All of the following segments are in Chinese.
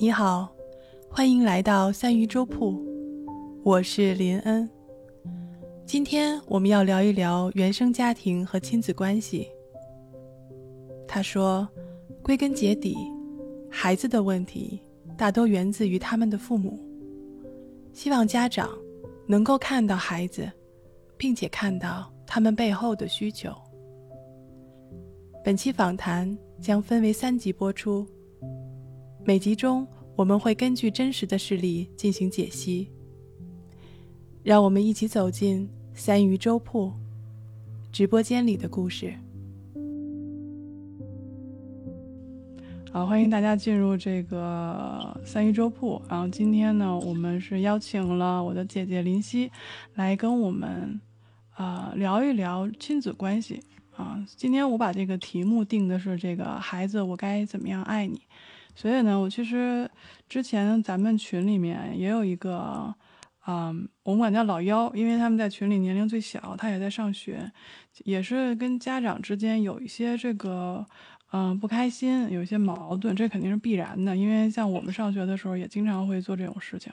你好，欢迎来到三鱼粥铺，我是林恩。今天我们要聊一聊原生家庭和亲子关系。他说，归根结底，孩子的问题大都源自于他们的父母。希望家长能够看到孩子，并且看到他们背后的需求。本期访谈将分为三集播出。每集中，我们会根据真实的事例进行解析。让我们一起走进三鱼粥铺直播间里的故事。好，欢迎大家进入这个三鱼粥铺。然后今天呢，我们是邀请了我的姐姐林夕来跟我们啊聊一聊亲子关系啊。今天我把这个题目定的是这个孩子，我该怎么样爱你？所以呢，我其实之前咱们群里面也有一个，嗯，我们管叫老幺，因为他们在群里年龄最小，他也在上学，也是跟家长之间有一些这个，嗯，不开心，有一些矛盾，这肯定是必然的，因为像我们上学的时候也经常会做这种事情，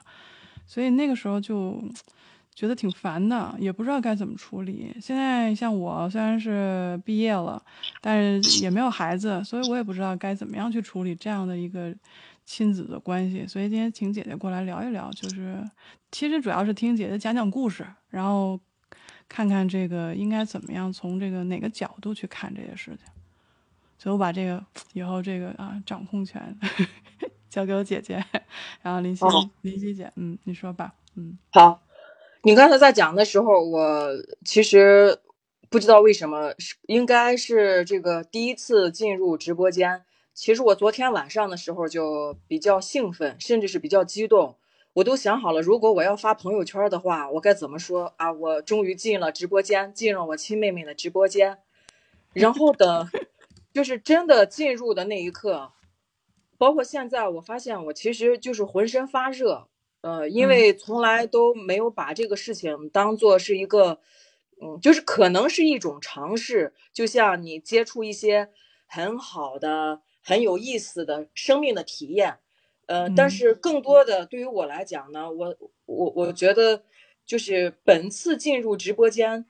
所以那个时候就。觉得挺烦的，也不知道该怎么处理。现在像我虽然是毕业了，但是也没有孩子，所以我也不知道该怎么样去处理这样的一个亲子的关系。所以今天请姐姐过来聊一聊，就是其实主要是听姐姐讲讲故事，然后看看这个应该怎么样从这个哪个角度去看这些事情。所以我把这个以后这个啊掌控权 交给我姐姐，然后林夕林夕姐，嗯，你说吧，嗯，好。你刚才在讲的时候，我其实不知道为什么，应该是这个第一次进入直播间。其实我昨天晚上的时候就比较兴奋，甚至是比较激动。我都想好了，如果我要发朋友圈的话，我该怎么说啊？我终于进了直播间，进了我亲妹妹的直播间。然后等，就是真的进入的那一刻，包括现在，我发现我其实就是浑身发热。呃，因为从来都没有把这个事情当做是一个，嗯，就是可能是一种尝试，就像你接触一些很好的、很有意思的生命的体验，呃，但是更多的对于我来讲呢，我我我觉得就是本次进入直播间，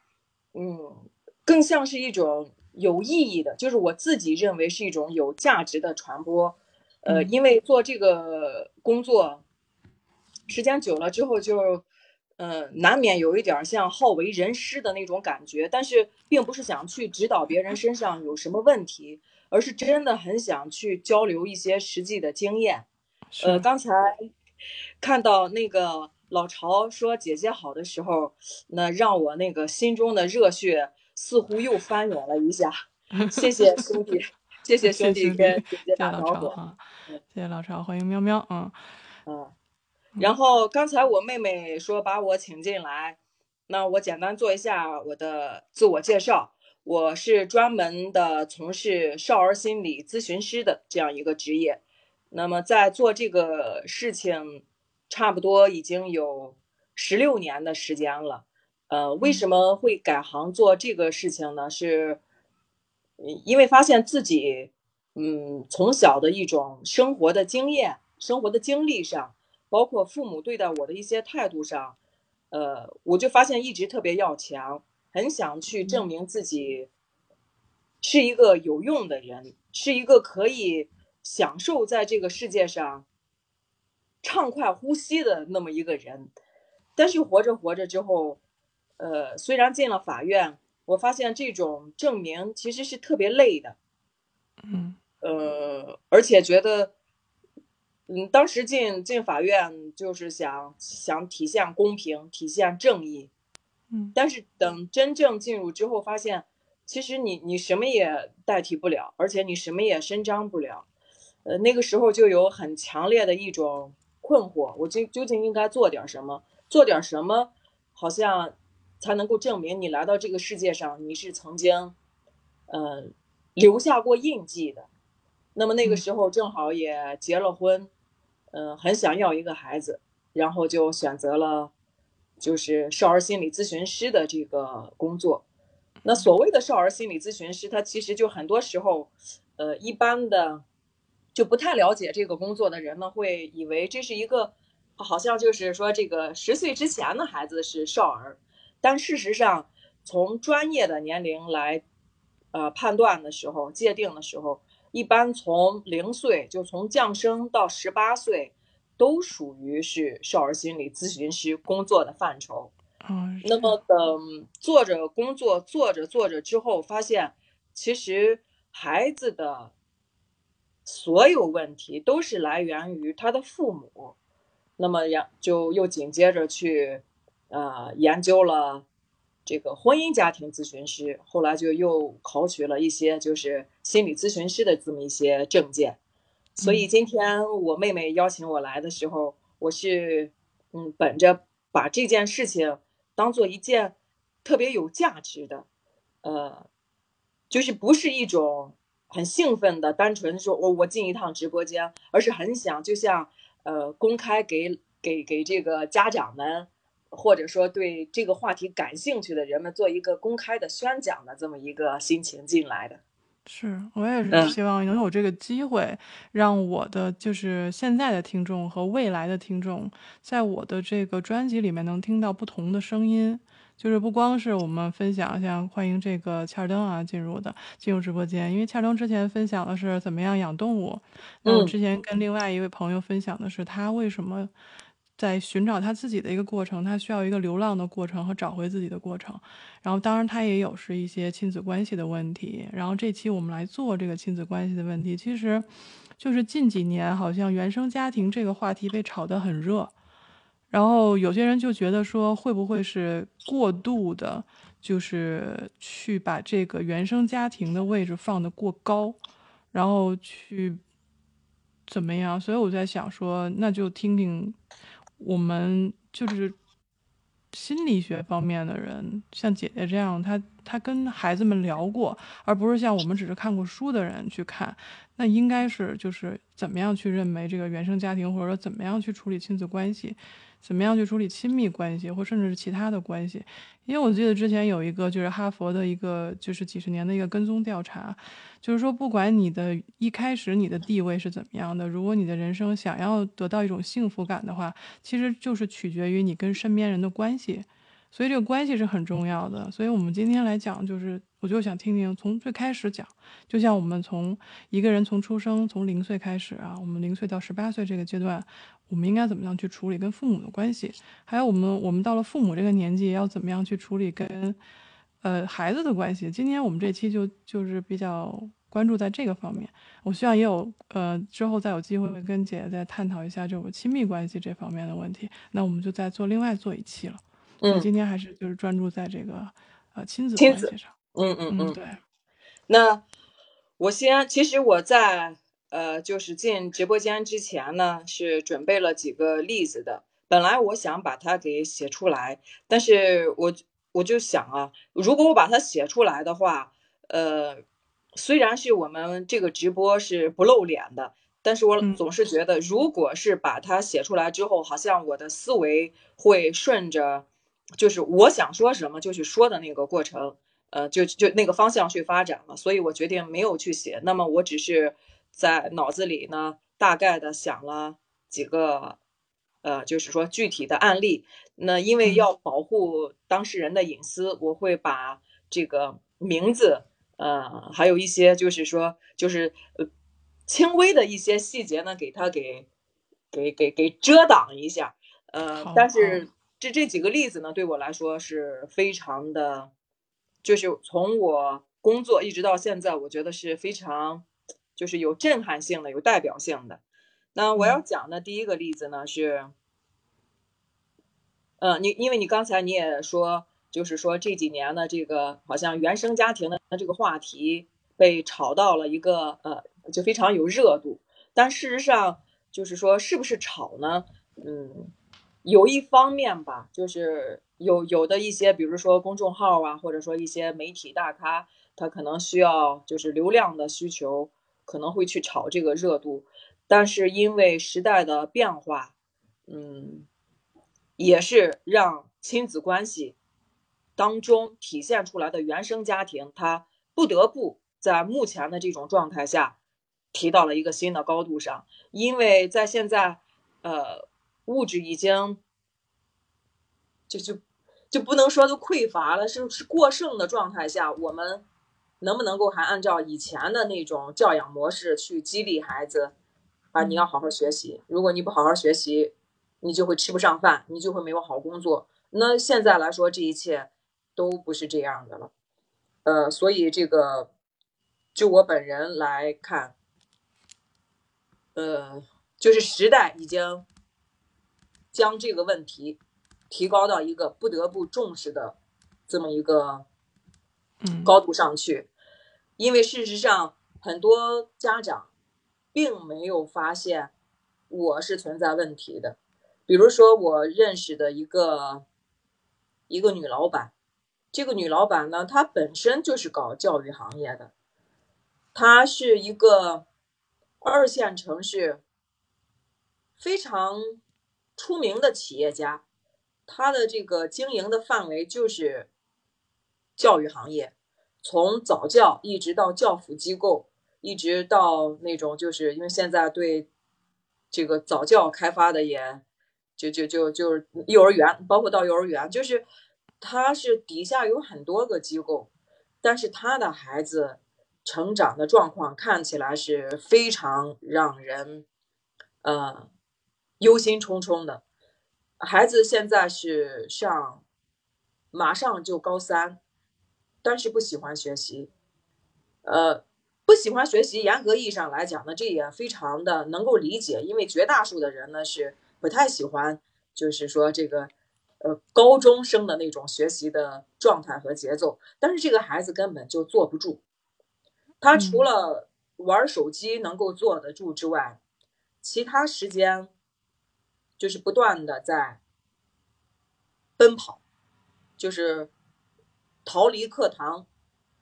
嗯，更像是一种有意义的，就是我自己认为是一种有价值的传播，呃，因为做这个工作。时间久了之后，就，嗯，难免有一点像好为人师的那种感觉，但是并不是想去指导别人身上有什么问题，而是真的很想去交流一些实际的经验。呃，刚才看到那个老曹说姐姐好的时候，那让我那个心中的热血似乎又翻涌了一下。谢谢兄弟，谢谢兄弟跟姐姐打招呼。谢谢老曹，欢迎喵喵。嗯嗯。然后刚才我妹妹说把我请进来，那我简单做一下我的自我介绍。我是专门的从事少儿心理咨询师的这样一个职业。那么在做这个事情，差不多已经有十六年的时间了。呃，为什么会改行做这个事情呢？是，因为发现自己，嗯，从小的一种生活的经验、生活的经历上。包括父母对待我的一些态度上，呃，我就发现一直特别要强，很想去证明自己是一个有用的人，是一个可以享受在这个世界上畅快呼吸的那么一个人。但是活着活着之后，呃，虽然进了法院，我发现这种证明其实是特别累的，嗯，呃，而且觉得。嗯，当时进进法院就是想想体现公平，体现正义，嗯，但是等真正进入之后，发现其实你你什么也代替不了，而且你什么也伸张不了，呃，那个时候就有很强烈的一种困惑，我究究竟应该做点什么，做点什么，好像才能够证明你来到这个世界上，你是曾经，呃，留下过印记的。那么那个时候正好也结了婚。嗯，嗯很想要一个孩子，然后就选择了，就是少儿心理咨询师的这个工作。那所谓的少儿心理咨询师，他其实就很多时候，呃，一般的就不太了解这个工作的人呢，会以为这是一个好像就是说这个十岁之前的孩子是少儿，但事实上从专业的年龄来呃判断的时候，界定的时候，一般从零岁就从降生到十八岁，都属于是少儿心理咨询师工作的范畴。嗯，那么等做着工作做着做着之后，发现其实孩子的。所有问题都是来源于他的父母，那么呀，就又紧接着去，呃，研究了这个婚姻家庭咨询师，后来就又考取了一些就是心理咨询师的这么一些证件。所以今天我妹妹邀请我来的时候，我是嗯，本着把这件事情当做一件特别有价值的，呃，就是不是一种。很兴奋的，单纯说，我我进一趟直播间，而是很想，就像呃，公开给给给这个家长们，或者说对这个话题感兴趣的人们做一个公开的宣讲的这么一个心情进来的。是我也是希望能有这个机会，让我的就是现在的听众和未来的听众，在我的这个专辑里面能听到不同的声音。就是不光是我们分享，像欢迎这个切尔登啊进入的进入直播间，因为切尔登之前分享的是怎么样养动物，那我之前跟另外一位朋友分享的是他为什么在寻找他自己的一个过程，他需要一个流浪的过程和找回自己的过程，然后当然他也有是一些亲子关系的问题，然后这期我们来做这个亲子关系的问题，其实就是近几年好像原生家庭这个话题被炒得很热。然后有些人就觉得说，会不会是过度的，就是去把这个原生家庭的位置放得过高，然后去怎么样？所以我在想说，那就听听我们就是心理学方面的人，像姐姐这样，她她跟孩子们聊过，而不是像我们只是看过书的人去看。那应该是就是怎么样去认为这个原生家庭，或者说怎么样去处理亲子关系。怎么样去处理亲密关系，或甚至是其他的关系？因为我记得之前有一个就是哈佛的一个就是几十年的一个跟踪调查，就是说不管你的一开始你的地位是怎么样的，如果你的人生想要得到一种幸福感的话，其实就是取决于你跟身边人的关系。所以这个关系是很重要的。所以我们今天来讲，就是我就想听听从最开始讲，就像我们从一个人从出生从零岁开始啊，我们零岁到十八岁这个阶段。我们应该怎么样去处理跟父母的关系？还有我们我们到了父母这个年纪，要怎么样去处理跟呃孩子的关系？今天我们这期就就是比较关注在这个方面。我希望也有呃之后再有机会跟姐姐再探讨一下这种亲密关系这方面的问题。那我们就再做另外做一期了。嗯，今天还是就是专注在这个呃亲子关系上。嗯嗯嗯，对。那我先，其实我在。呃，就是进直播间之前呢，是准备了几个例子的。本来我想把它给写出来，但是我我就想啊，如果我把它写出来的话，呃，虽然是我们这个直播是不露脸的，但是我总是觉得，如果是把它写出来之后，好像我的思维会顺着，就是我想说什么就去说的那个过程，呃，就就那个方向去发展了。所以我决定没有去写。那么我只是。在脑子里呢，大概的想了几个，呃，就是说具体的案例。那因为要保护当事人的隐私，我会把这个名字，呃，还有一些就是说，就是呃，轻微的一些细节呢，给他给给给给遮挡一下。呃，但是这这几个例子呢，对我来说是非常的，就是从我工作一直到现在，我觉得是非常。就是有震撼性的、有代表性的。那我要讲的第一个例子呢是，嗯，你因为你刚才你也说，就是说这几年呢这个好像原生家庭的这个话题被炒到了一个呃，就非常有热度。但事实上，就是说是不是炒呢？嗯，有一方面吧，就是有有的一些，比如说公众号啊，或者说一些媒体大咖，他可能需要就是流量的需求。可能会去炒这个热度，但是因为时代的变化，嗯，也是让亲子关系当中体现出来的原生家庭，他不得不在目前的这种状态下，提到了一个新的高度上，因为在现在，呃，物质已经就就就不能说都匮乏了，是是过剩的状态下，我们能不能够还按照以前的那种教养模式去激励孩子？啊，你要好好学习，如果你不好好学习，你就会吃不上饭，你就会没有好工作。那现在来说，这一切都不是这样的了。呃，所以这个就我本人来看，呃，就是时代已经将这个问题提高到一个不得不重视的这么一个高度上去，因为事实上很多家长并没有发现我是存在问题的。比如说，我认识的一个一个女老板。这个女老板呢，她本身就是搞教育行业的，她是一个二线城市非常出名的企业家，他的这个经营的范围就是教育行业，从早教一直到教辅机构，一直到那种就是因为现在对这个早教开发的也就就就就是幼儿园，包括到幼儿园，就是。他是底下有很多个机构，但是他的孩子成长的状况看起来是非常让人呃忧心忡忡的。孩子现在是上马上就高三，但是不喜欢学习，呃，不喜欢学习。严格意义上来讲呢，这也非常的能够理解，因为绝大数的人呢是不太喜欢，就是说这个。呃，高中生的那种学习的状态和节奏，但是这个孩子根本就坐不住。他除了玩手机能够坐得住之外，其他时间就是不断的在奔跑，就是逃离课堂，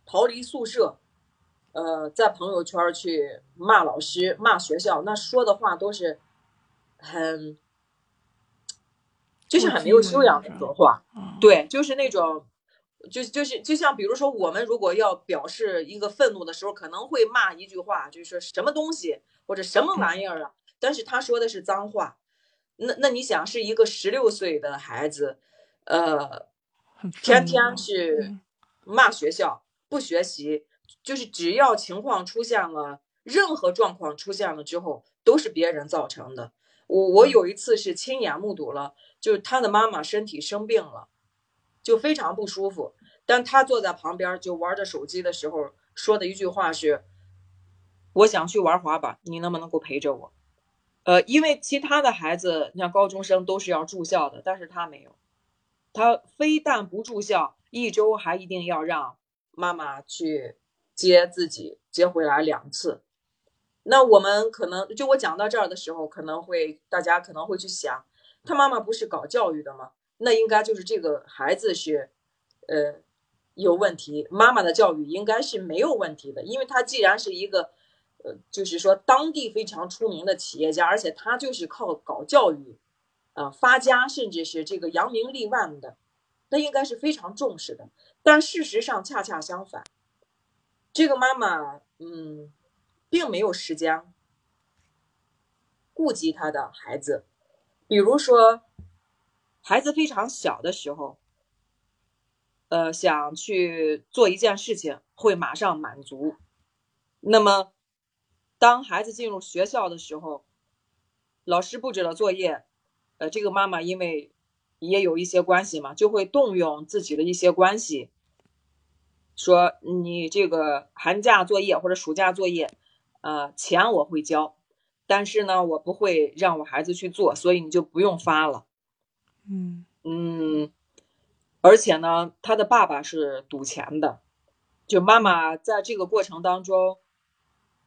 逃离宿舍，呃，在朋友圈去骂老师、骂学校，那说的话都是很。就是很没有修养的一种话，对，就是那种，就就是就像比如说，我们如果要表示一个愤怒的时候，可能会骂一句话，就是说什么东西或者什么玩意儿啊。但是他说的是脏话，那那你想是一个十六岁的孩子，呃，天天去骂学校，不学习，就是只要情况出现了，任何状况出现了之后，都是别人造成的。我我有一次是亲眼目睹了。就是他的妈妈身体生病了，就非常不舒服。但他坐在旁边就玩着手机的时候，说的一句话是：“我想去玩滑板，你能不能够陪着我？”呃，因为其他的孩子，你像高中生都是要住校的，但是他没有。他非但不住校，一周还一定要让妈妈去接自己，接回来两次。那我们可能就我讲到这儿的时候，可能会大家可能会去想。他妈妈不是搞教育的吗？那应该就是这个孩子是，呃，有问题。妈妈的教育应该是没有问题的，因为他既然是一个，呃，就是说当地非常出名的企业家，而且他就是靠搞教育，啊发家，甚至是这个扬名立万的，那应该是非常重视的。但事实上恰恰相反，这个妈妈，嗯，并没有时间顾及他的孩子。比如说，孩子非常小的时候，呃，想去做一件事情，会马上满足。那么，当孩子进入学校的时候，老师布置了作业，呃，这个妈妈因为也有一些关系嘛，就会动用自己的一些关系，说你这个寒假作业或者暑假作业，呃，钱我会交。但是呢，我不会让我孩子去做，所以你就不用发了。嗯嗯，而且呢，他的爸爸是赌钱的，就妈妈在这个过程当中，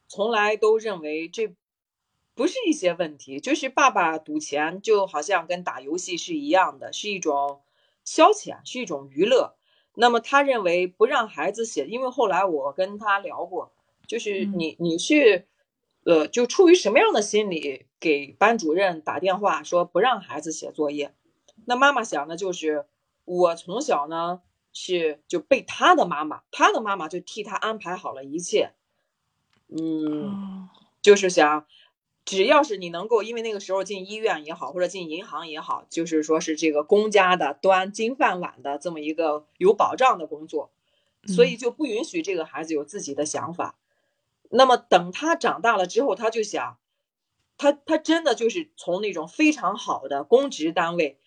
从来都认为这不是一些问题，就是爸爸赌钱就好像跟打游戏是一样的，是一种消遣，是一种娱乐。那么他认为不让孩子写，因为后来我跟他聊过，就是你你是。呃，就出于什么样的心理给班主任打电话说不让孩子写作业？那妈妈想的就是，我从小呢是就被他的妈妈，他的妈妈就替他安排好了一切，嗯，就是想，只要是你能够，因为那个时候进医院也好，或者进银行也好，就是说是这个公家的端金饭碗的这么一个有保障的工作，所以就不允许这个孩子有自己的想法。那么等他长大了之后，他就想，他他真的就是从那种非常好的公职单位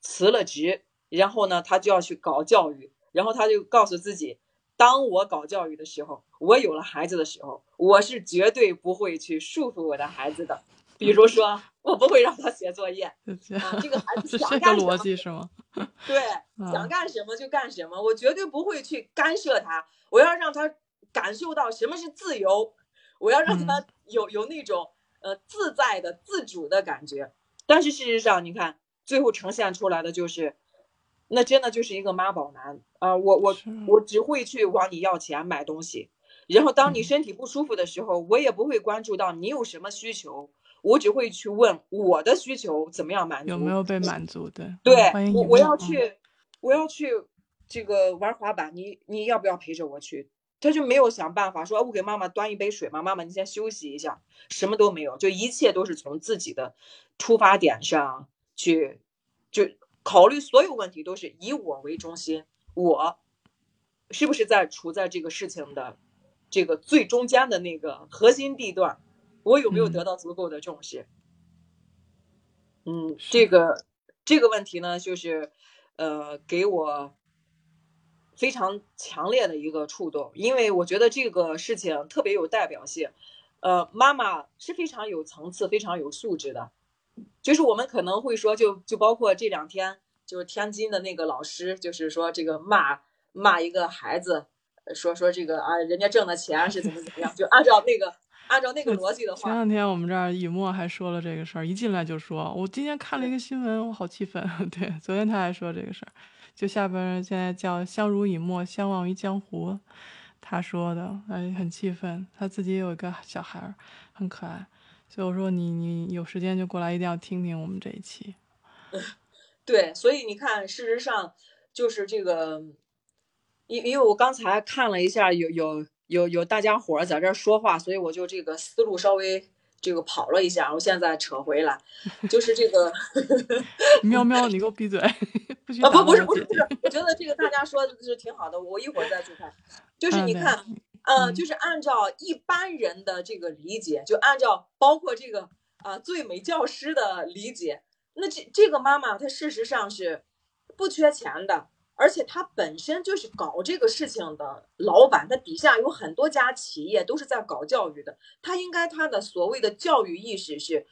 辞了职，然后呢，他就要去搞教育，然后他就告诉自己。当我搞教育的时候，我有了孩子的时候，我是绝对不会去束缚我的孩子的。比如说，我不会让他写作业，啊这个孩子想干什么？逻辑是吗？对，想干什么就干什么，我绝对不会去干涉他。我要让他感受到什么是自由，我要让他有有那种呃自在的、自主的感觉。但是事实上，你看最后呈现出来的就是。那真的就是一个妈宝男啊！我我我只会去往你要钱买东西，然后当你身体不舒服的时候，我也不会关注到你有什么需求，我只会去问我的需求怎么样满足，有没有被满足的？对，我我要去，我要去这个玩滑板，你你要不要陪着我去？他就没有想办法说，我给妈妈端一杯水嘛，妈妈你先休息一下，什么都没有，就一切都是从自己的出发点上去，就。考虑所有问题都是以我为中心，我是不是在处在这个事情的这个最中间的那个核心地段？我有没有得到足够的重视？嗯，这个这个问题呢，就是呃，给我非常强烈的一个触动，因为我觉得这个事情特别有代表性。呃，妈妈是非常有层次、非常有素质的。就是我们可能会说，就就包括这两天，就是天津的那个老师，就是说这个骂骂一个孩子，说说这个啊，人家挣的钱是怎么怎么样，就按照那个按照那个逻辑的话。前两天我们这儿雨墨还说了这个事儿，一进来就说，我今天看了一个新闻，我好气愤。对，昨天他还说这个事儿，就下边现在叫相濡以沫，相忘于江湖，他说的，哎，很气愤，他自己有一个小孩儿，很可爱。所以我说你你有时间就过来，一定要听听我们这一期。对，所以你看，事实上就是这个，因因为我刚才看了一下，有有有有大家伙在这说话，所以我就这个思路稍微这个跑了一下，我现在扯回来，就是这个 喵喵，你给我闭嘴！不啊不不是不是不是，我觉得这个大家说的是挺好的，我一会儿再去看。就是你看。呃，就是按照一般人的这个理解，就按照包括这个啊最美教师的理解，那这这个妈妈她事实上是不缺钱的，而且她本身就是搞这个事情的老板，她底下有很多家企业都是在搞教育的，她应该她的所谓的教育意识是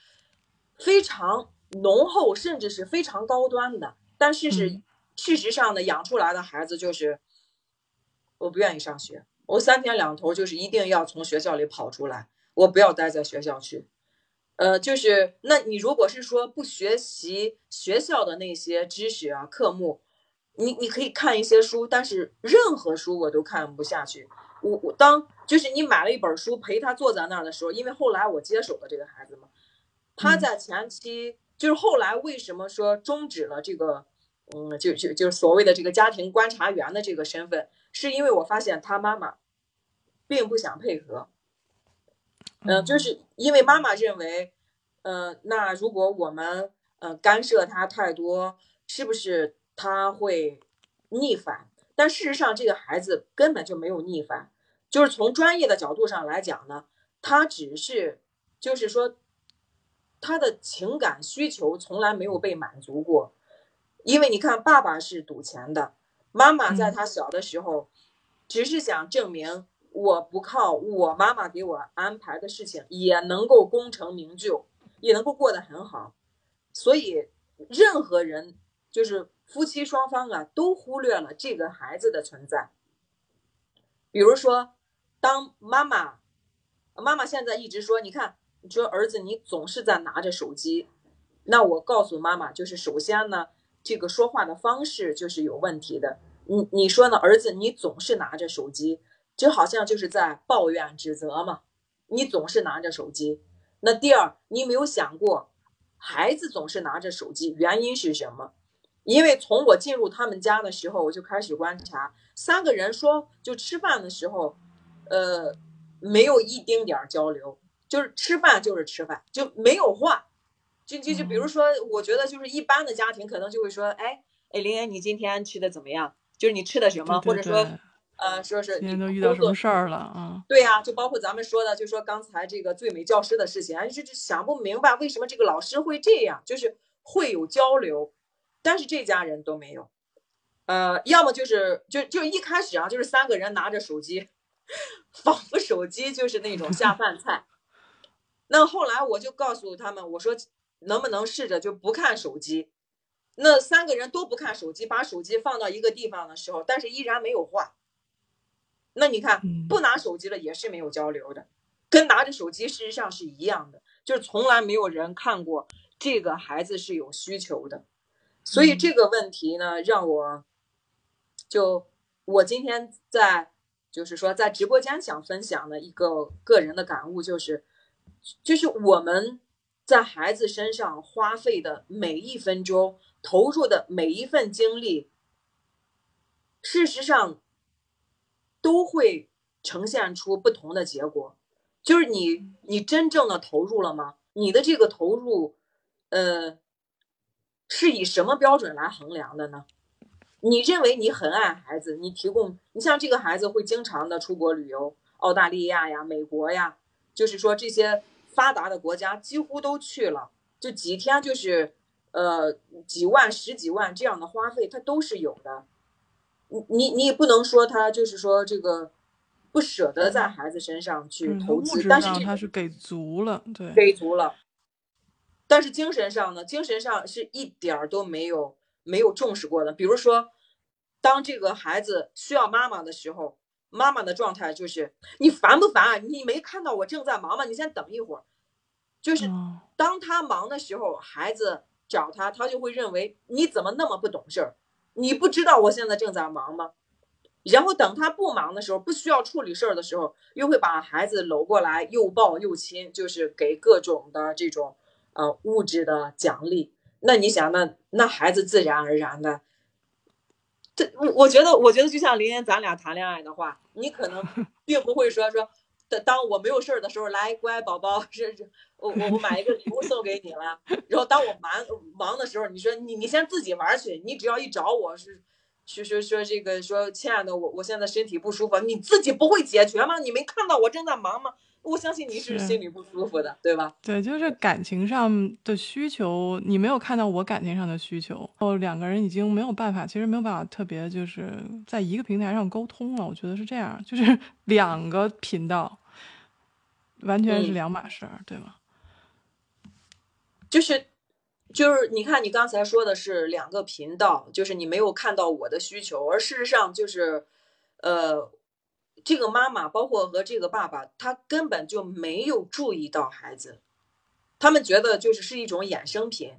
非常浓厚，甚至是非常高端的。但是是事实上呢，养出来的孩子就是我不愿意上学。我三天两头就是一定要从学校里跑出来，我不要待在学校去。呃，就是那你如果是说不学习学校的那些知识啊科目，你你可以看一些书，但是任何书我都看不下去。我我当就是你买了一本书陪他坐在那儿的时候，因为后来我接手了这个孩子嘛，他在前期就是后来为什么说终止了这个，嗯，就就就是所谓的这个家庭观察员的这个身份。是因为我发现他妈妈并不想配合，嗯，就是因为妈妈认为，呃，那如果我们呃干涉他太多，是不是他会逆反？但事实上，这个孩子根本就没有逆反，就是从专业的角度上来讲呢，他只是就是说他的情感需求从来没有被满足过，因为你看，爸爸是赌钱的。妈妈在他小的时候，只是想证明我不靠我妈妈给我安排的事情也能够功成名就，也能够过得很好。所以，任何人就是夫妻双方啊，都忽略了这个孩子的存在。比如说，当妈妈，妈妈现在一直说，你看，你说儿子你总是在拿着手机，那我告诉妈妈，就是首先呢。这个说话的方式就是有问题的。你你说呢，儿子？你总是拿着手机，就好像就是在抱怨、指责嘛。你总是拿着手机。那第二，你有没有想过，孩子总是拿着手机，原因是什么？因为从我进入他们家的时候，我就开始观察，三个人说就吃饭的时候，呃，没有一丁点儿交流，就是吃饭就是吃饭，就没有话。就就就比如说，我觉得就是一般的家庭可能就会说，哎哎，林岩，你今天吃的怎么样？就是你吃的什么，或者说，呃，说是今天都遇到什么事儿了啊？对呀，就包括咱们说的，就说刚才这个最美教师的事情，就就想不明白为什么这个老师会这样，就是会有交流，但是这家人都没有，呃，要么就是就就一开始啊，就是三个人拿着手机，仿佛手机就是那种下饭菜。那后来我就告诉他们，我说。能不能试着就不看手机？那三个人都不看手机，把手机放到一个地方的时候，但是依然没有话。那你看，不拿手机了也是没有交流的，跟拿着手机事实上是一样的，就是从来没有人看过这个孩子是有需求的。所以这个问题呢，让我就我今天在就是说在直播间想分享的一个个人的感悟，就是就是我们。在孩子身上花费的每一分钟，投入的每一份精力，事实上都会呈现出不同的结果。就是你，你真正的投入了吗？你的这个投入，呃，是以什么标准来衡量的呢？你认为你很爱孩子，你提供，你像这个孩子会经常的出国旅游，澳大利亚呀、美国呀，就是说这些。发达的国家几乎都去了，就几天就是，呃，几万、十几万这样的花费，他都是有的。你你你也不能说他就是说这个不舍得在孩子身上去投资，但是他是给足了，对，给足了。但是精神上呢，精神上是一点儿都没有没有重视过的。比如说，当这个孩子需要妈妈的时候。妈妈的状态就是你烦不烦啊？你没看到我正在忙吗？你先等一会儿。就是当他忙的时候，孩子找他，他就会认为你怎么那么不懂事儿？你不知道我现在正在忙吗？然后等他不忙的时候，不需要处理事儿的时候，又会把孩子搂过来，又抱又亲，就是给各种的这种呃物质的奖励。那你想，那那孩子自然而然的。这我我觉得，我觉得就像林岩，咱俩谈恋爱的话，你可能并不会说说，当当我没有事儿的时候，来乖宝宝，是是，我我我买一个礼物送给你了。然后当我忙忙的时候，你说你你先自己玩去，你只要一找我是，说说说这个说亲爱的，我我现在身体不舒服，你自己不会解决吗？你没看到我正在忙吗？我相信你是心里不舒服的，对吧？对，就是感情上的需求，你没有看到我感情上的需求，哦，两个人已经没有办法，其实没有办法特别就是在一个平台上沟通了。我觉得是这样，就是两个频道，完全是两码事儿，对吗？就是，就是你看，你刚才说的是两个频道，就是你没有看到我的需求，而事实上就是，呃。这个妈妈，包括和这个爸爸，他根本就没有注意到孩子，他们觉得就是是一种衍生品。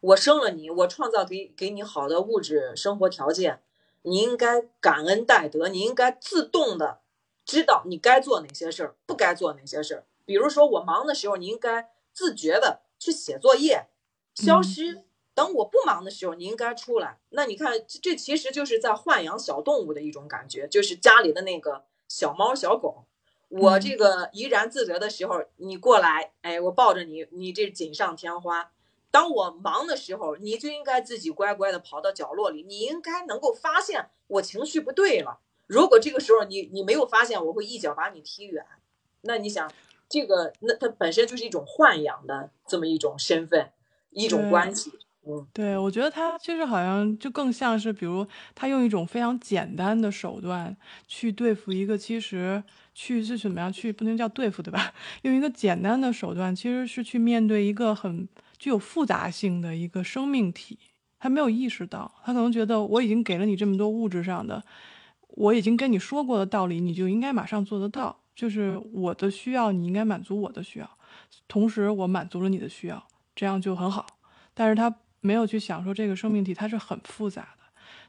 我生了你，我创造给给你好的物质生活条件，你应该感恩戴德，你应该自动的知道你该做哪些事儿，不该做哪些事儿。比如说我忙的时候，你应该自觉的去写作业，消失。等我不忙的时候，你应该出来。那你看，这其实就是在豢养小动物的一种感觉，就是家里的那个小猫小狗。我这个怡然自得的时候，你过来，哎，我抱着你，你这锦上添花。当我忙的时候，你就应该自己乖乖的跑到角落里，你应该能够发现我情绪不对了。如果这个时候你你没有发现，我会一脚把你踢远。那你想，这个那它本身就是一种豢养的这么一种身份，一种关系。嗯对，我觉得他其实好像就更像是，比如他用一种非常简单的手段去对付一个，其实去是怎么样去不能叫对付对吧？用一个简单的手段，其实是去面对一个很具有复杂性的一个生命体。他没有意识到，他可能觉得我已经给了你这么多物质上的，我已经跟你说过的道理，你就应该马上做得到。就是我的需要，你应该满足我的需要，同时我满足了你的需要，这样就很好。但是他。没有去想说这个生命体它是很复杂的，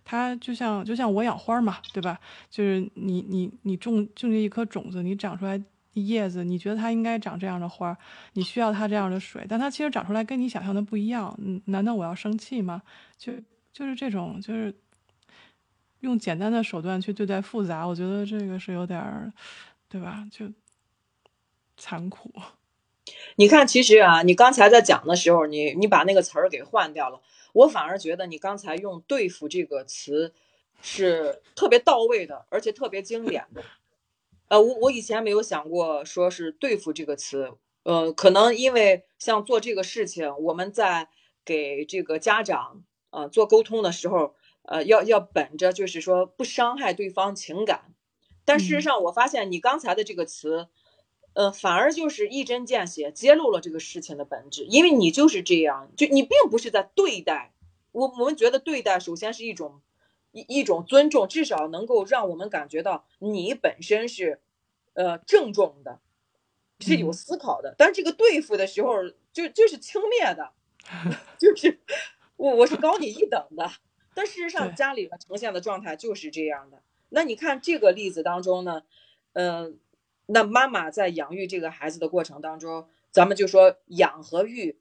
它就像就像我养花嘛，对吧？就是你你你种种进一颗种子，你长出来叶子，你觉得它应该长这样的花，你需要它这样的水，但它其实长出来跟你想象的不一样。嗯，难道我要生气吗？就就是这种，就是用简单的手段去对待复杂，我觉得这个是有点儿，对吧？就残酷。你看，其实啊，你刚才在讲的时候，你你把那个词儿给换掉了，我反而觉得你刚才用“对付”这个词是特别到位的，而且特别经典的。呃，我我以前没有想过说是“对付”这个词，呃，可能因为像做这个事情，我们在给这个家长呃做沟通的时候，呃，要要本着就是说不伤害对方情感，但事实上我发现你刚才的这个词。呃，反而就是一针见血揭露了这个事情的本质，因为你就是这样，就你并不是在对待我。我们觉得对待首先是一种一一种尊重，至少能够让我们感觉到你本身是呃郑重的，是有思考的。但是这个对付的时候，就就是轻蔑的，就是我我是高你一等的。但事实上家里面呈现的状态就是这样的。那你看这个例子当中呢，嗯。那妈妈在养育这个孩子的过程当中，咱们就说养和育，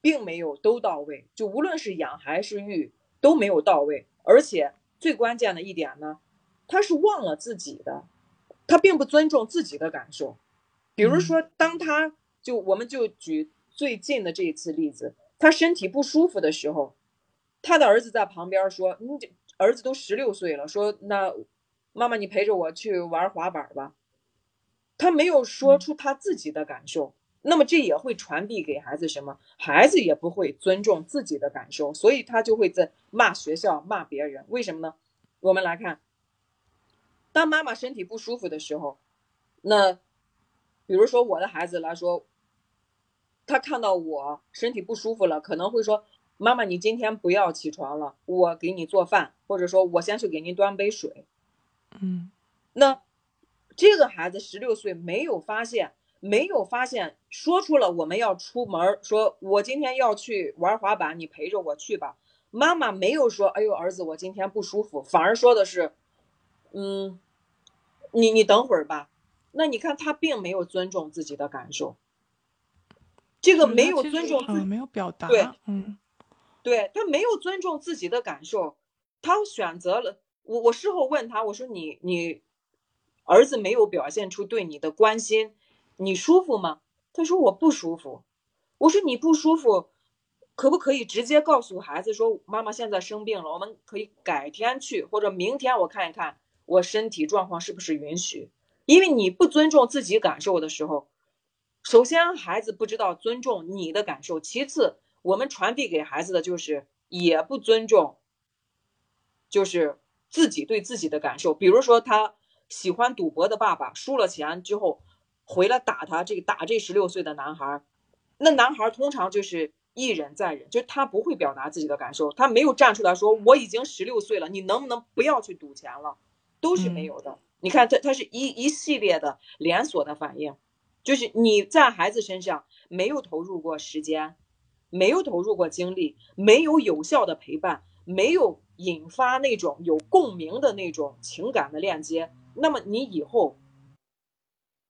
并没有都到位。就无论是养还是育都没有到位，而且最关键的一点呢，他是忘了自己的，他并不尊重自己的感受。比如说，当他就我们就举最近的这一次例子，他身体不舒服的时候，他的儿子在旁边说：“你这儿子都十六岁了，说那妈妈你陪着我去玩滑板吧。”他没有说出他自己的感受，那么这也会传递给孩子什么？孩子也不会尊重自己的感受，所以他就会在骂学校、骂别人。为什么呢？我们来看，当妈妈身体不舒服的时候，那比如说我的孩子来说，他看到我身体不舒服了，可能会说：“妈妈，你今天不要起床了，我给你做饭，或者说我先去给您端杯水。”嗯，那。这个孩子十六岁，没有发现，没有发现，说出了我们要出门，说我今天要去玩滑板，你陪着我去吧。妈妈没有说，哎呦，儿子，我今天不舒服，反而说的是，嗯，你你等会儿吧。那你看他并没有尊重自己的感受，这个没有尊重自己，没有表达，对，嗯，对他没有尊重自己的感受，他选择了我。我事后问他，我说你你。儿子没有表现出对你的关心，你舒服吗？他说我不舒服。我说你不舒服，可不可以直接告诉孩子说妈妈现在生病了，我们可以改天去，或者明天我看一看我身体状况是不是允许。因为你不尊重自己感受的时候，首先孩子不知道尊重你的感受，其次我们传递给孩子的就是也不尊重，就是自己对自己的感受。比如说他。喜欢赌博的爸爸输了钱之后，回来打他，这个打这十六岁的男孩，那男孩通常就是一忍再忍，就是他不会表达自己的感受，他没有站出来说我已经十六岁了，你能不能不要去赌钱了，都是没有的。你看他他是一一系列的连锁的反应，就是你在孩子身上没有投入过时间，没有投入过精力，没有有效的陪伴，没有引发那种有共鸣的那种情感的链接。那么你以后，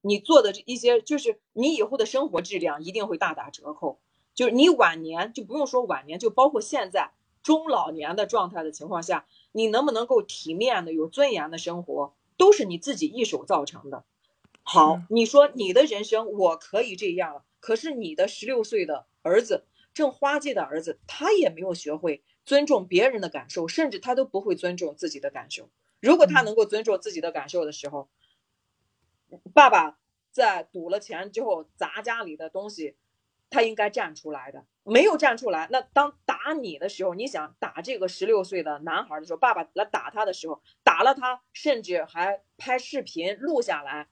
你做的这一些，就是你以后的生活质量一定会大打折扣。就是你晚年就不用说晚年，就包括现在中老年的状态的情况下，你能不能够体面的、有尊严的生活，都是你自己一手造成的。好，你说你的人生我可以这样了，可是你的十六岁的儿子，正花季的儿子，他也没有学会尊重别人的感受，甚至他都不会尊重自己的感受。如果他能够尊重自己的感受的时候，爸爸在赌了钱之后砸家里的东西，他应该站出来的。没有站出来，那当打你的时候，你想打这个十六岁的男孩的时候，爸爸来打他的时候，打了他，甚至还拍视频录下来，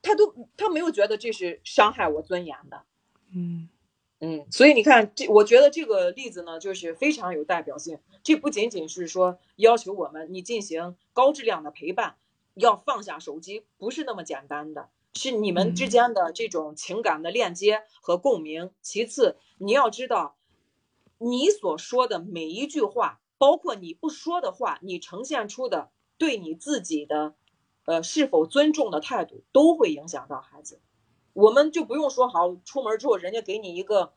他都他没有觉得这是伤害我尊严的。嗯。嗯，所以你看，这我觉得这个例子呢，就是非常有代表性。这不仅仅是说要求我们你进行高质量的陪伴，要放下手机，不是那么简单的，是你们之间的这种情感的链接和共鸣。其次，你要知道，你所说的每一句话，包括你不说的话，你呈现出的对你自己的，呃，是否尊重的态度，都会影响到孩子。我们就不用说好，出门之后人家给你一个，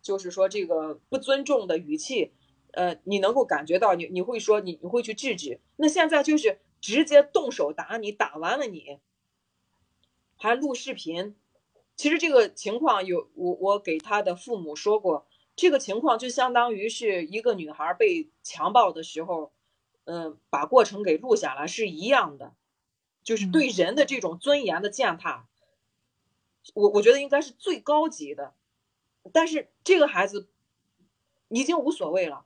就是说这个不尊重的语气，呃，你能够感觉到你你会说你你会去制止。那现在就是直接动手打你，打完了你还录视频，其实这个情况有我我给他的父母说过，这个情况就相当于是一个女孩被强暴的时候，嗯，把过程给录下来是一样的，就是对人的这种尊严的践踏，我我觉得应该是最高级的，但是这个孩子已经无所谓了，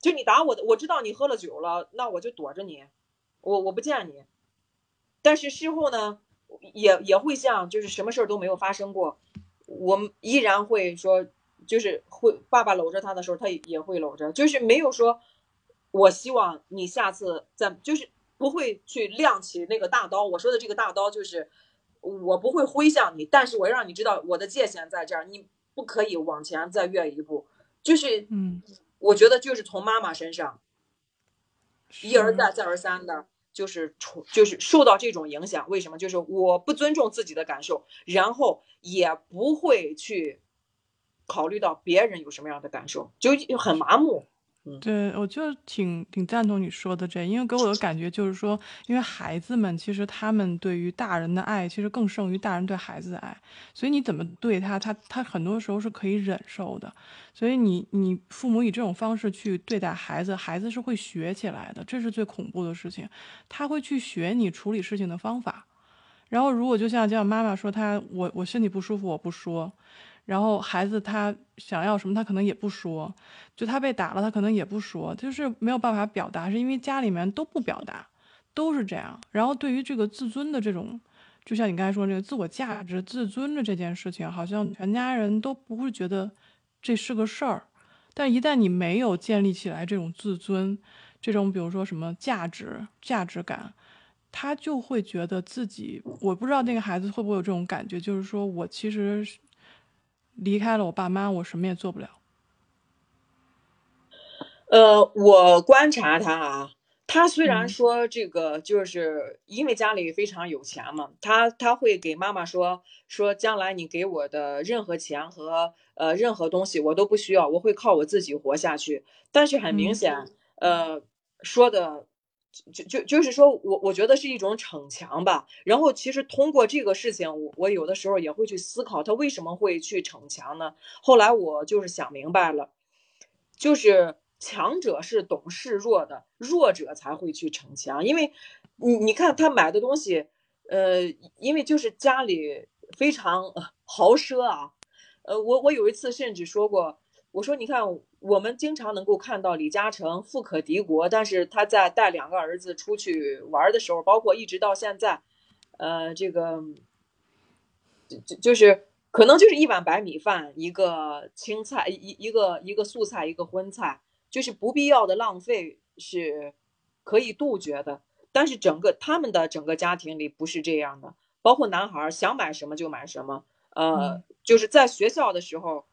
就你打我的，我知道你喝了酒了，那我就躲着你，我我不见你，但是事后呢？也也会像，就是什么事儿都没有发生过，我依然会说，就是会爸爸搂着他的时候，他也会搂着，就是没有说，我希望你下次再，就是不会去亮起那个大刀。我说的这个大刀，就是我不会挥向你，但是我让你知道我的界限在这儿，你不可以往前再越一步。就是，嗯，我觉得就是从妈妈身上一而再再而三的。就是从就是受到这种影响，为什么？就是我不尊重自己的感受，然后也不会去考虑到别人有什么样的感受，就很麻木。对，我就挺挺赞同你说的这，因为给我的感觉就是说，因为孩子们其实他们对于大人的爱，其实更胜于大人对孩子的爱，所以你怎么对他，他他很多时候是可以忍受的。所以你你父母以这种方式去对待孩子，孩子是会学起来的，这是最恐怖的事情，他会去学你处理事情的方法。然后如果就像这样，妈妈说他我我身体不舒服，我不说。然后孩子他想要什么，他可能也不说，就他被打了，他可能也不说，就是没有办法表达，是因为家里面都不表达，都是这样。然后对于这个自尊的这种，就像你刚才说这个自我价值、自尊的这件事情，好像全家人都不会觉得这是个事儿。但一旦你没有建立起来这种自尊，这种比如说什么价值、价值感，他就会觉得自己，我不知道那个孩子会不会有这种感觉，就是说我其实。离开了我爸妈，我什么也做不了。呃，我观察他啊，他虽然说这个，就是因为家里非常有钱嘛，他他会给妈妈说说，将来你给我的任何钱和呃任何东西我都不需要，我会靠我自己活下去。但是很明显，呃，说的。就就就是说我我觉得是一种逞强吧，然后其实通过这个事情，我我有的时候也会去思考他为什么会去逞强呢？后来我就是想明白了，就是强者是懂示弱的，弱者才会去逞强，因为你你看他买的东西，呃，因为就是家里非常 豪奢啊，呃，我我有一次甚至说过。我说，你看，我们经常能够看到李嘉诚富可敌国，但是他在带两个儿子出去玩的时候，包括一直到现在，呃，这个就就就是可能就是一碗白米饭，一个青菜，一一个一个素菜，一个荤菜，就是不必要的浪费是可以杜绝的。但是整个他们的整个家庭里不是这样的，包括男孩想买什么就买什么，呃，就是在学校的时候。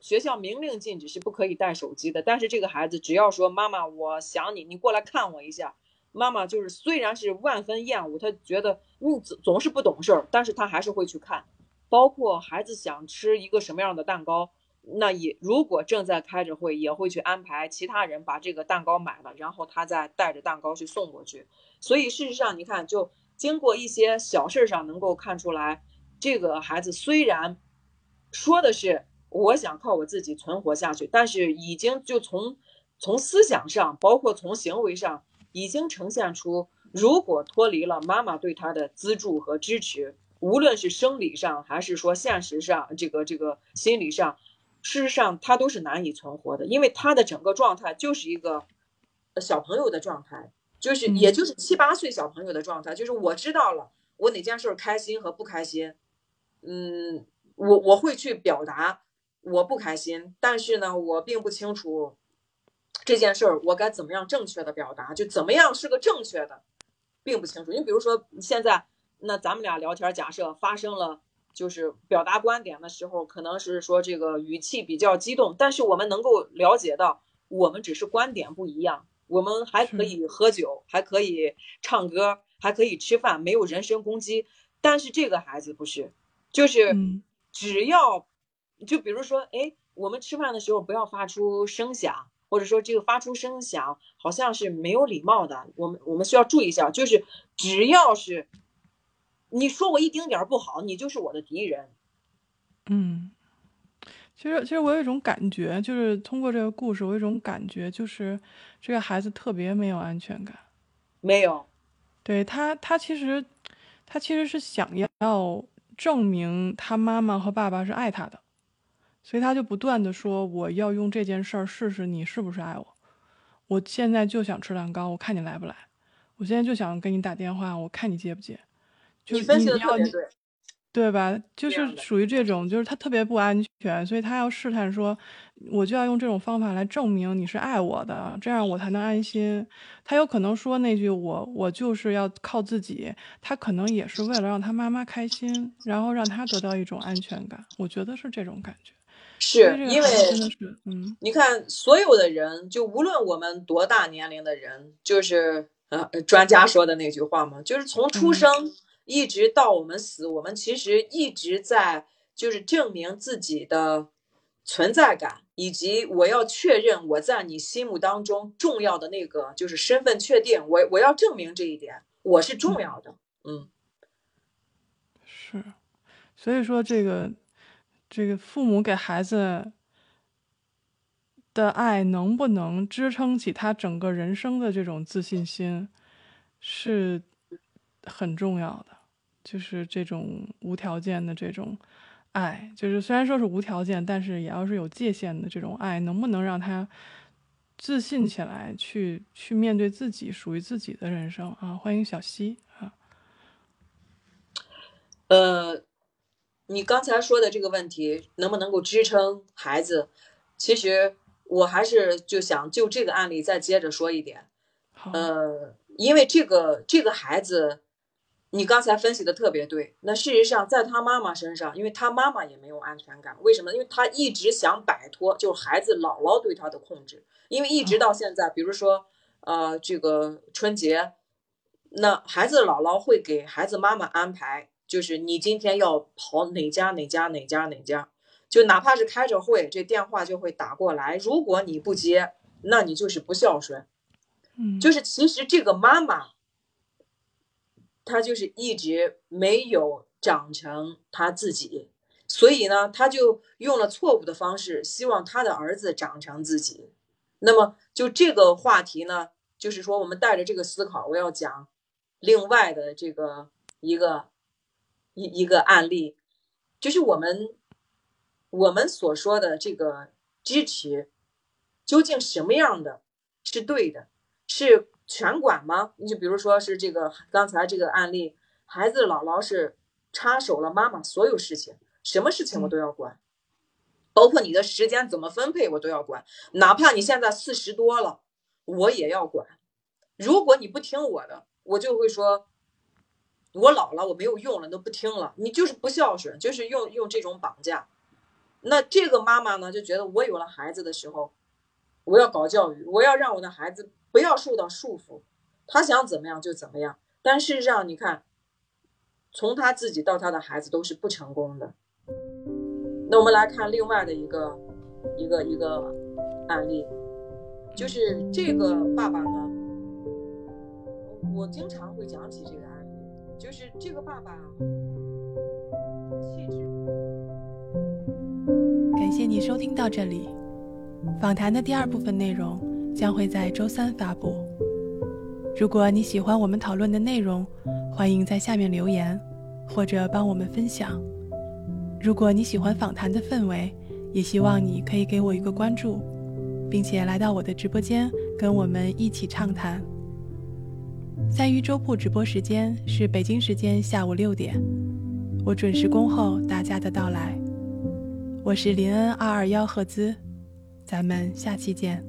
学校明令禁止是不可以带手机的，但是这个孩子只要说妈妈，我想你，你过来看我一下。妈妈就是虽然是万分厌恶，他觉得你总总是不懂事儿，但是他还是会去看。包括孩子想吃一个什么样的蛋糕，那也如果正在开着会，也会去安排其他人把这个蛋糕买了，然后他再带着蛋糕去送过去。所以事实上，你看，就经过一些小事上能够看出来，这个孩子虽然说的是。我想靠我自己存活下去，但是已经就从从思想上，包括从行为上，已经呈现出，如果脱离了妈妈对他的资助和支持，无论是生理上还是说现实上，这个这个心理上，事实上他都是难以存活的，因为他的整个状态就是一个小朋友的状态，就是也就是七八岁小朋友的状态，就是我知道了我哪件事开心和不开心，嗯，我我会去表达。我不开心，但是呢，我并不清楚这件事儿我该怎么样正确的表达，就怎么样是个正确的，并不清楚。你比如说现在，那咱们俩聊天，假设发生了就是表达观点的时候，可能是说这个语气比较激动，但是我们能够了解到，我们只是观点不一样，我们还可以喝酒，还可以唱歌，还可以吃饭，没有人身攻击。但是这个孩子不是，就是只要。就比如说，哎，我们吃饭的时候不要发出声响，或者说这个发出声响好像是没有礼貌的。我们我们需要注意一下，就是只要是你说我一丁点儿不好，你就是我的敌人。嗯，其实其实我有一种感觉，就是通过这个故事，我有一种感觉，就是这个孩子特别没有安全感。没有，对他，他其实他其实是想要证明他妈妈和爸爸是爱他的，所以他就不断的说我要用这件事儿试试你是不是爱我。我现在就想吃蛋糕，我看你来不来。我现在就想给你打电话，我看你接不接。就你分析的你要特别对。对吧？就是属于这种，就是他特别不安全，所以他要试探说，我就要用这种方法来证明你是爱我的，这样我才能安心。他有可能说那句我我就是要靠自己，他可能也是为了让他妈妈开心，然后让他得到一种安全感。我觉得是这种感觉。是因为的是，嗯。你看，所有的人，就无论我们多大年龄的人，就是呃专家说的那句话嘛，就是从出嗯。生一直到我们死，我们其实一直在就是证明自己的存在感，以及我要确认我在你心目当中重要的那个就是身份确定，我我要证明这一点，我是重要的。嗯，是，所以说这个这个父母给孩子的爱能不能支撑起他整个人生的这种自信心，是很重要的。就是这种无条件的这种爱，就是虽然说是无条件，但是也要是有界限的这种爱，能不能让他自信起来，去去面对自己属于自己的人生啊？欢迎小溪啊，呃，你刚才说的这个问题能不能够支撑孩子？其实我还是就想就这个案例再接着说一点。好，呃，因为这个这个孩子，你刚才分析的特别对。那事实上，在他妈妈身上，因为他妈妈也没有安全感，为什么？因为他一直想摆脱，就是孩子姥姥对他的控制。因为一直到现在，比如说，呃，这个春节，那孩子姥姥会给孩子妈妈安排，就是你今天要跑哪家哪家哪家哪家，就哪怕是开着会，这电话就会打过来。如果你不接，那你就是不孝顺。嗯，就是其实这个妈妈，她就是一直没有长成她自己，所以呢，她就用了错误的方式，希望她的儿子长成自己。那么就这个话题呢，就是说我们带着这个思考，我要讲另外的这个一个一一个案例，就是我们我们所说的这个支持，究竟什么样的是对的？是全管吗？你就比如说是这个刚才这个案例，孩子姥姥是插手了妈妈所有事情，什么事情我都要管，包括你的时间怎么分配我都要管，哪怕你现在四十多了，我也要管。如果你不听我的，我就会说，我老了，我没有用了，都不听了，你就是不孝顺，就是用用这种绑架。那这个妈妈呢，就觉得我有了孩子的时候，我要搞教育，我要让我的孩子不要受到束缚，他想怎么样就怎么样。但事实上，你看，从他自己到他的孩子都是不成功的。那我们来看另外的一个一个一个案例，就是这个爸爸呢，我经常会讲起这个，就是这个爸爸气质。感谢你收听到这里。访谈的第二部分内容将会在周三发布。如果你喜欢我们讨论的内容，欢迎在下面留言，或者帮我们分享。如果你喜欢访谈的氛围，也希望你可以给我一个关注，并且来到我的直播间跟我们一起畅谈。在鱼周铺直播时间是北京时间下午六点，我准时恭候大家的到来。我是林恩二二幺赫兹，咱们下期见。